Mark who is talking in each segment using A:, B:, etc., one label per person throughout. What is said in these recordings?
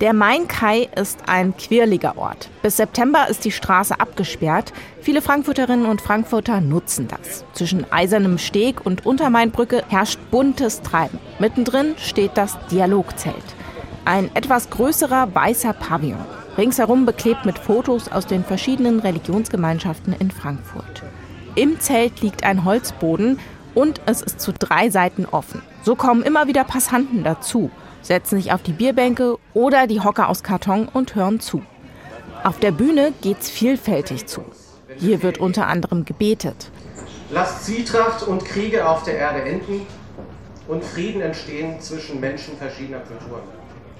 A: Der Main-Kai ist ein quirliger Ort. Bis September ist die Straße abgesperrt. Viele Frankfurterinnen und Frankfurter nutzen das. Zwischen Eisernem Steg und Untermainbrücke herrscht buntes Treiben. Mittendrin steht das Dialogzelt. Ein etwas größerer weißer Pavillon. Ringsherum beklebt mit Fotos aus den verschiedenen Religionsgemeinschaften in Frankfurt. Im Zelt liegt ein Holzboden und es ist zu drei Seiten offen. So kommen immer wieder Passanten dazu setzen sich auf die Bierbänke oder die Hocker aus Karton und hören zu. Auf der Bühne geht's vielfältig zu. Hier wird unter anderem gebetet.
B: Lasst Zwietracht und Kriege auf der Erde enden und Frieden entstehen zwischen Menschen verschiedener Kulturen.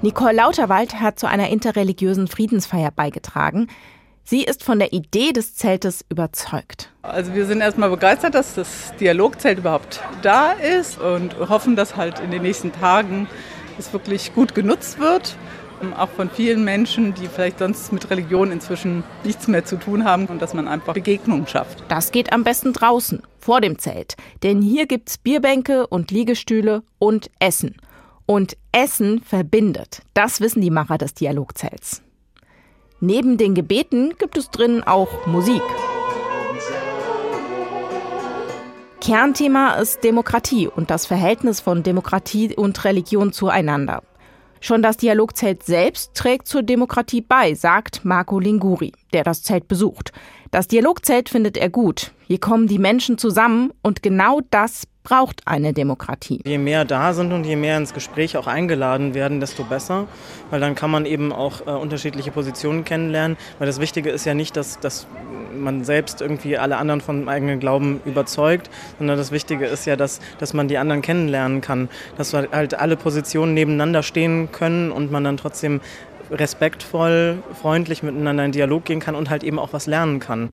A: Nicole Lauterwald hat zu einer interreligiösen Friedensfeier beigetragen. Sie ist von der Idee des Zeltes überzeugt.
C: Also wir sind erstmal begeistert, dass das Dialogzelt überhaupt da ist und hoffen, dass halt in den nächsten Tagen es wirklich gut genutzt wird. Auch von vielen Menschen, die vielleicht sonst mit Religion inzwischen nichts mehr zu tun haben und dass man einfach Begegnungen schafft.
A: Das geht am besten draußen, vor dem Zelt. Denn hier gibt es Bierbänke und Liegestühle und Essen. Und Essen verbindet. Das wissen die Macher des Dialogzelts. Neben den Gebeten gibt es drinnen auch Musik. Kernthema ist Demokratie und das Verhältnis von Demokratie und Religion zueinander. Schon das Dialogzelt selbst trägt zur Demokratie bei, sagt Marco Linguri, der das Zelt besucht. Das Dialogzelt findet er gut. Hier kommen die Menschen zusammen und genau das braucht eine Demokratie.
D: Je mehr da sind und je mehr ins Gespräch auch eingeladen werden, desto besser, weil dann kann man eben auch äh, unterschiedliche Positionen kennenlernen. Weil das Wichtige ist ja nicht, dass, dass man selbst irgendwie alle anderen von eigenen Glauben überzeugt, sondern das Wichtige ist ja, dass, dass man die anderen kennenlernen kann, dass halt alle Positionen nebeneinander stehen können und man dann trotzdem respektvoll, freundlich miteinander in Dialog gehen kann und halt eben auch was lernen kann.